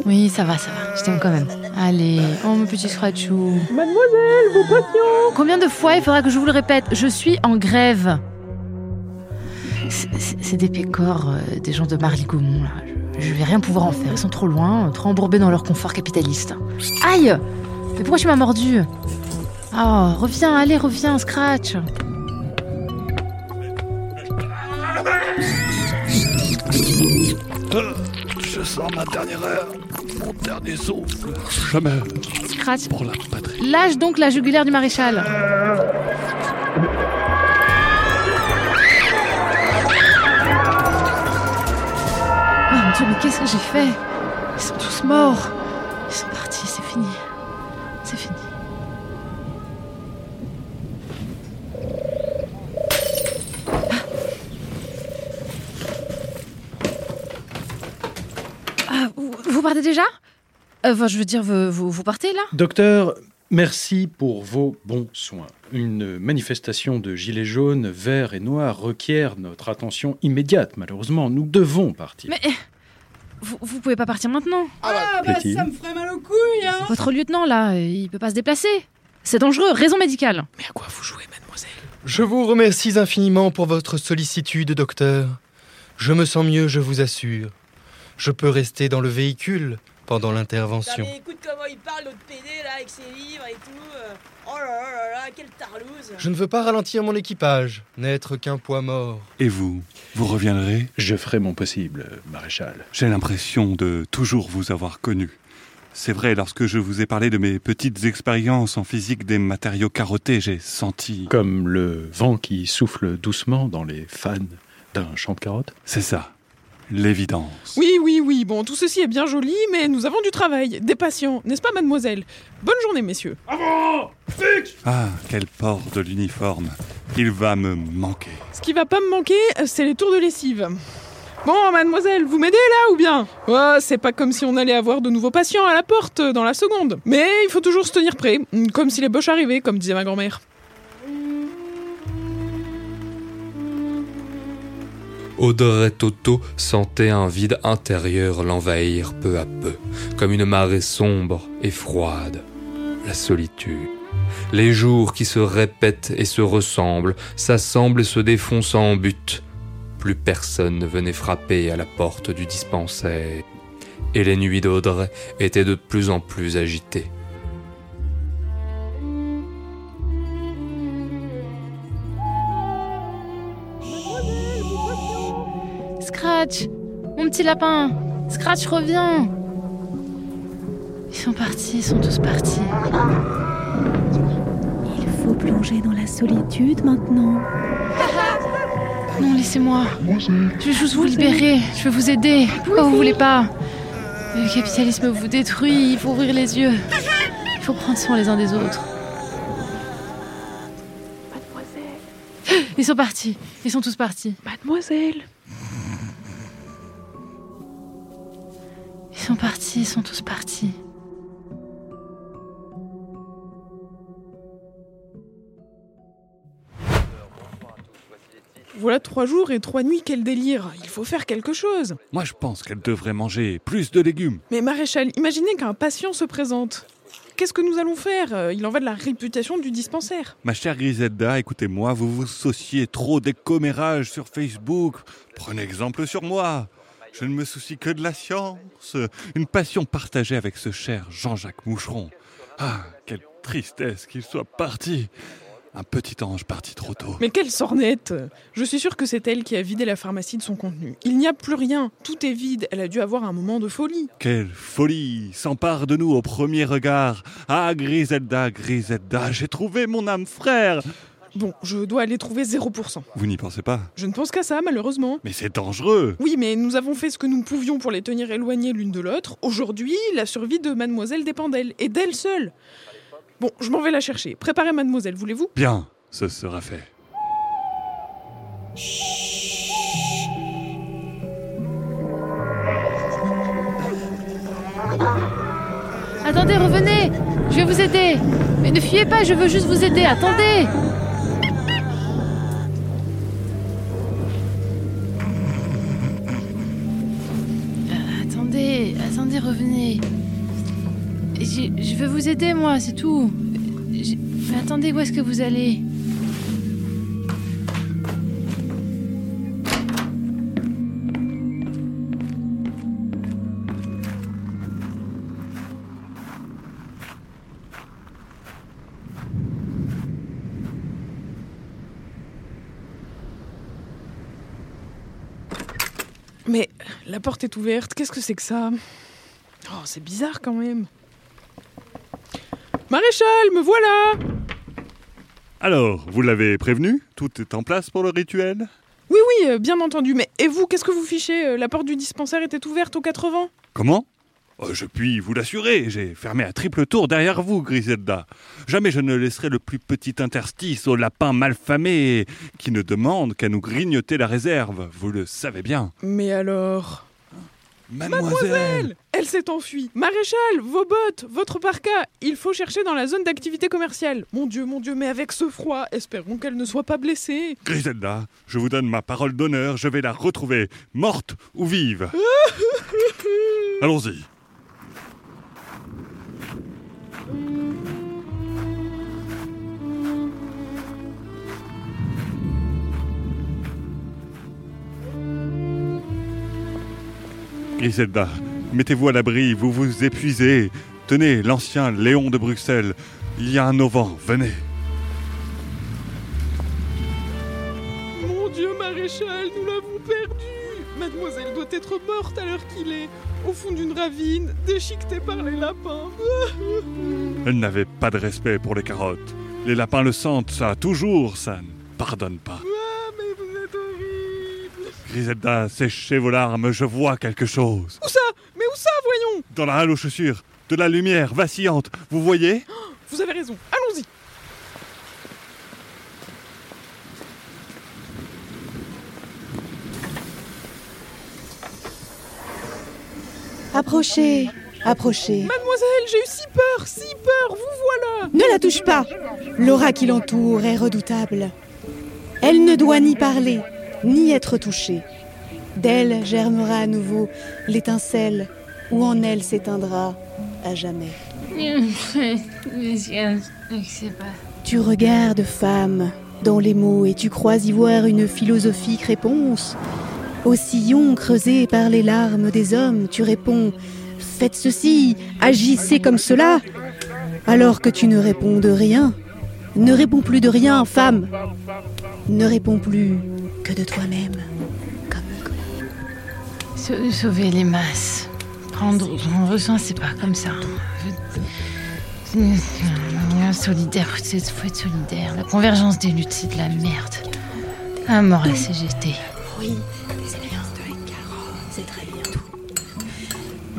Oui, ça va, ça va. Je t'aime quand même. Allez, oh mon petit Scratchou. Mademoiselle, vos patients Combien de fois il faudra que je vous le répète? Je suis en grève. C'est- des pécores, euh, des gens de Marly-Gaumont, là. Je, je vais rien pouvoir en faire. Ils sont trop loin, trop embourbés dans leur confort capitaliste. Aïe Mais pourquoi tu m'as mordu? Oh, reviens, allez, reviens, Scratch. Euh, Je sens ma dernière heure, mon dernier souffle. Jamais. Scratch. Pour la patrie. Lâche donc la jugulaire du maréchal. Oh mon dieu, mais qu'est-ce que j'ai fait? Ils sont tous morts. Partez déjà? Euh, Enfin, je veux dire, vous, vous, vous partez là? Docteur, merci pour vos bons soins. Une manifestation de gilets jaunes, verts et noirs requiert notre attention immédiate, malheureusement. Nous devons partir. Mais vous, vous pouvez pas partir maintenant Ah bah, Plaît-il ça me ferait mal aux couilles, hein Votre lieutenant là, il peut pas se déplacer. C'est dangereux, raison médicale. Mais à quoi vous jouez, mademoiselle? Je vous remercie infiniment pour votre sollicitude, docteur. Je me sens mieux, je vous assure. Je peux rester dans le véhicule pendant l'intervention. écoute comment il parle, notre PD, là, avec ses livres et tout. euh. Oh là là là là, quelle tarlouse. Je ne veux pas ralentir mon équipage, n'être qu'un poids mort. Et vous Vous reviendrez? Je ferai mon possible, maréchal. J'ai l'impression de toujours vous avoir connu. C'est vrai, lorsque je vous ai parlé de mes petites expériences en physique des matériaux carottés, j'ai senti... Comme le vent qui souffle doucement dans les fans d'un champ de carottes? C'est ça, l'évidence. Oui, oui, oui, bon, tout ceci est bien joli, mais nous avons du travail, des patients, n'est-ce pas, mademoiselle? Bonne journée, messieurs. Avant Fixe Ah, quel port de l'uniforme. Il va me manquer. Ce qui va pas me manquer, c'est les tours de lessive. Bon, mademoiselle, vous m'aidez là ou bien? Ouais, c'est pas comme si on allait avoir de nouveaux patients à la porte dans la seconde. Mais il faut toujours se tenir prêt, comme si les boches arrivaient, comme disait ma grand-mère. Audrey Toto sentait un vide intérieur l'envahir peu à peu, comme une marée sombre et froide. La solitude. Les jours qui se répètent et se ressemblent, s'assemblent et se défont sans but. Plus personne ne venait frapper à la porte du dispensaire. Et les nuits d'Audrey étaient de plus en plus agitées. Scratch Mon petit lapin Scratch, reviens Ils sont partis, ils sont tous partis. Il faut plonger dans la solitude maintenant. Non, laissez-moi. Je vais juste vous libérer. Je vais vous aider. Pourquoi vous voulez pas? Le capitalisme vous détruit. Il faut ouvrir les yeux. Il faut prendre soin les uns des autres. Ils sont partis. Ils sont tous partis. Mademoiselle sont partis. Ils sont tous partis. Voilà trois jours et trois nuits, quel délire Il faut faire quelque chose Moi, je pense qu'elle devrait manger plus de légumes. Mais maréchal, imaginez qu'un patient se présente. Qu'est-ce que nous allons faire? Euh, Il en va de la réputation du dispensaire. Ma chère Griselda, écoutez-moi, vous vous souciez trop des commérages sur Facebook. Prenez exemple sur moi. Je ne me soucie que de la science. Une passion partagée avec ce cher Jean-Jacques Moucheron. Ah, quelle tristesse qu'il soit parti. Un petit ange parti trop tôt. Mais quelle sornette Je suis sûre que c'est elle qui a vidé la pharmacie de son contenu. Il n'y a plus rien, tout est vide. Elle a dû avoir un moment de folie. Quelle folie s'empare de nous au premier regard. Ah, Griselda, Griselda, j'ai trouvé mon âme frère. Bon, je dois aller trouver 0%. Vous n'y pensez pas? Je ne pense qu'à ça, malheureusement. Mais c'est dangereux. Oui, mais nous avons fait ce que nous pouvions pour les tenir éloignées l'une de l'autre. Aujourd'hui, la survie de mademoiselle dépend d'elle, et d'elle seule. Bon, je m'en vais la chercher. Préparez mademoiselle, voulez-vous? Bien, ce sera fait. Attendez, revenez Je vais vous aider Mais ne fuyez pas, je veux juste vous aider, attendez Je veux vous aider, moi, c'est tout. Mais attendez, où est-ce que vous allez? Mais la porte est ouverte, qu'est-ce que c'est que ça? Oh, c'est bizarre quand même. Maréchal, me voilà. Alors, vous l'avez prévenu? Tout est en place pour le rituel? Oui, oui, euh, bien entendu, mais et vous, qu'est-ce que vous fichez? Euh, La porte du dispensaire était ouverte aux 80 Comment? Oh, Je puis vous l'assurer, j'ai fermé à triple tour derrière vous, Griselda. Jamais je ne laisserai le plus petit interstice au lapin malfamé qui ne demande qu'à nous grignoter la réserve, vous le savez bien. Mais alors? Mademoiselle Elle s'est enfuie Maréchal, vos bottes, votre parka Il faut chercher dans la zone d'activité commerciale Mon Dieu, mon Dieu, mais avec ce froid, espérons qu'elle ne soit pas blessée Griselda, je vous donne ma parole d'honneur, je vais la retrouver, morte ou vive. Allons-y. Griselda, mettez-vous à l'abri, vous vous épuisez. Tenez, l'ancien Léon de Bruxelles. Il y a un auvent, venez. Mon Dieu, Maréchal, nous l'avons perdue Mademoiselle doit être morte à l'heure qu'il est, au fond d'une ravine, déchiquetée par les lapins Elle n'avait pas de respect pour les carottes. Les lapins le sentent, ça, toujours, ça ne pardonne pas. Griselda, séchez vos larmes, je vois quelque chose. Où ça? Mais où ça, voyons? Dans la halle aux chaussures, de la lumière vacillante, vous voyez? Vous avez raison, allons-y Approchez, approchez. Mademoiselle, j'ai eu si peur, si peur, vous voilà Ne la touche pas L'aura qui l'entoure est redoutable. Elle ne doit ni parler, ni être touchée. D'elle germera à nouveau l'étincelle, ou en elle s'éteindra à jamais. Tu regardes, femme, dans les mots, et tu crois y voir une philosophique réponse. Au sillon creusé par les larmes des hommes, tu réponds Faites ceci, agissez comme cela. Alors que tu ne réponds de rien. Ne réponds plus de rien, femme. Ne réponds plus que de toi-même. Sau- Sauver les masses. Prendre son besoin, c'est pas comme ça. Solidaire, faut être faut être solidaire. La convergence des luttes, c'est de la merde. À mort la CGT. Oui,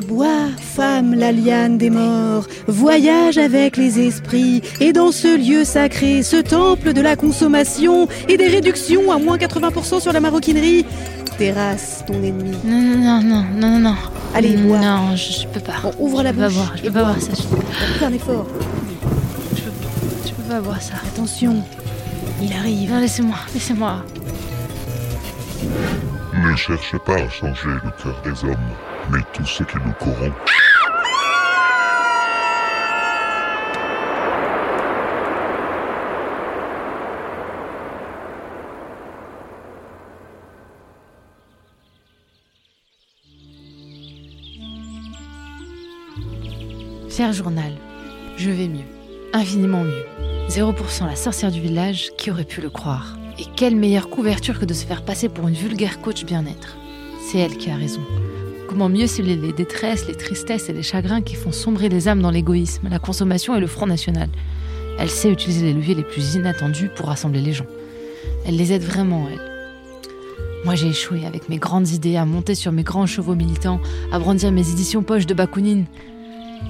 Bois, femme, la liane des morts, voyage avec les esprits, et dans ce lieu sacré, ce temple de la consommation et des réductions à moins 80% sur la maroquinerie, terrasse ton ennemi. Non, non, non, non, non, non, non. Allez, bois. Non, je, je peux pas. Bon, ouvre la Je peux pas bouche boire, je peux pas boire ça. Je, Fais un effort. je peux pas boire ça. Attention, il arrive. Non, laissez-moi, laissez-moi. Ne cherchez pas à changer le cœur des hommes, mais tout ce qui nous corrompt. Cher journal, je vais mieux. Infiniment mieux. 0% la sorcière du village, qui aurait pu le croire Et quelle meilleure couverture que de se faire passer pour une vulgaire coach bien-être. C'est elle qui a raison. Comment mieux cibler les détresses, les tristesses et les chagrins qui font sombrer les âmes dans l'égoïsme, la consommation et le Front National Elle sait utiliser les leviers les plus inattendus pour rassembler les gens. Elle les aide vraiment, elle. Moi, j'ai échoué avec mes grandes idées à monter sur mes grands chevaux militants, à brandir mes éditions poches de Bakounine.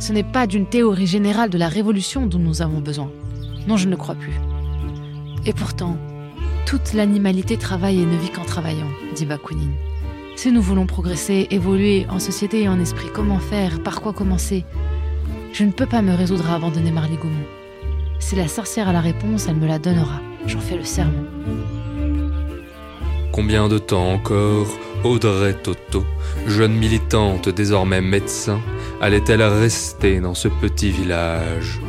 Ce n'est pas d'une théorie générale de la révolution dont nous avons besoin. Non, je ne crois plus. Et pourtant, toute l'animalité travaille et ne vit qu'en travaillant, dit Bakounine. Si nous voulons progresser, évoluer en société et en esprit, comment faire? Par quoi commencer? Je ne peux pas me résoudre à abandonner Marley Gaumont. Si la sorcière a la réponse, elle me la donnera. J'en fais le serment. Combien de temps encore Audrey Toto, jeune militante désormais médecin, allait-elle rester dans ce petit village?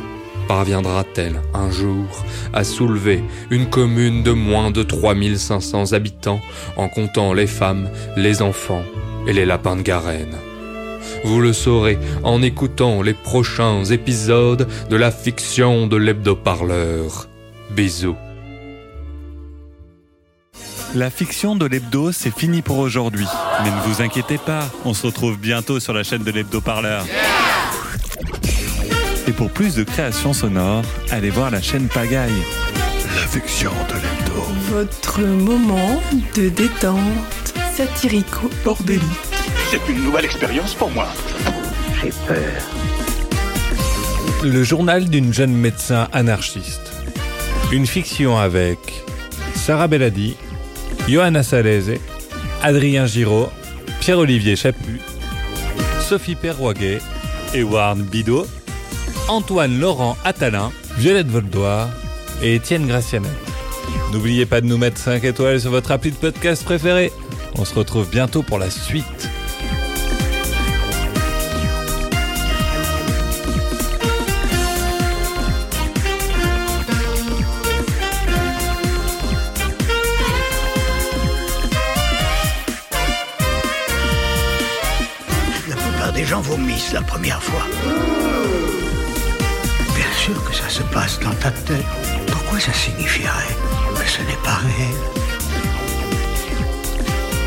Parviendra-t-elle un jour à soulever une commune de moins de 3500 habitants en comptant les femmes, les enfants et les lapins de Garenne? Vous le saurez en écoutant les prochains épisodes de la fiction de l'hebdo-parleur. Bisous. La fiction de l'hebdo, c'est fini pour aujourd'hui. Mais ne vous inquiétez pas, on se retrouve bientôt sur la chaîne de l'hebdo parleur. Et pour plus de créations sonores, allez voir la chaîne Pagaille. La fiction de l'hebdo. Votre moment de détente satirico-bordélique. C'est une nouvelle expérience pour moi. J'ai peur. Le journal d'une jeune médecin anarchiste. Une fiction avec Sarah Belladi, Johanna Salese, Adrien Giraud, Pierre-Olivier Chaput, Sophie Perroguet, Ewan Bidot, Antoine Laurent Attalin, Violette Voldoir et Étienne Gracianet. N'oubliez pas de nous mettre 5 étoiles sur votre appli de podcast préféré. On se retrouve bientôt pour la suite. La plupart des gens vomissent la première fois. Sûr que ça se passe dans ta tête. Pourquoi ça signifierait? Que ce n'est pas réel.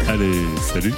Allez, salut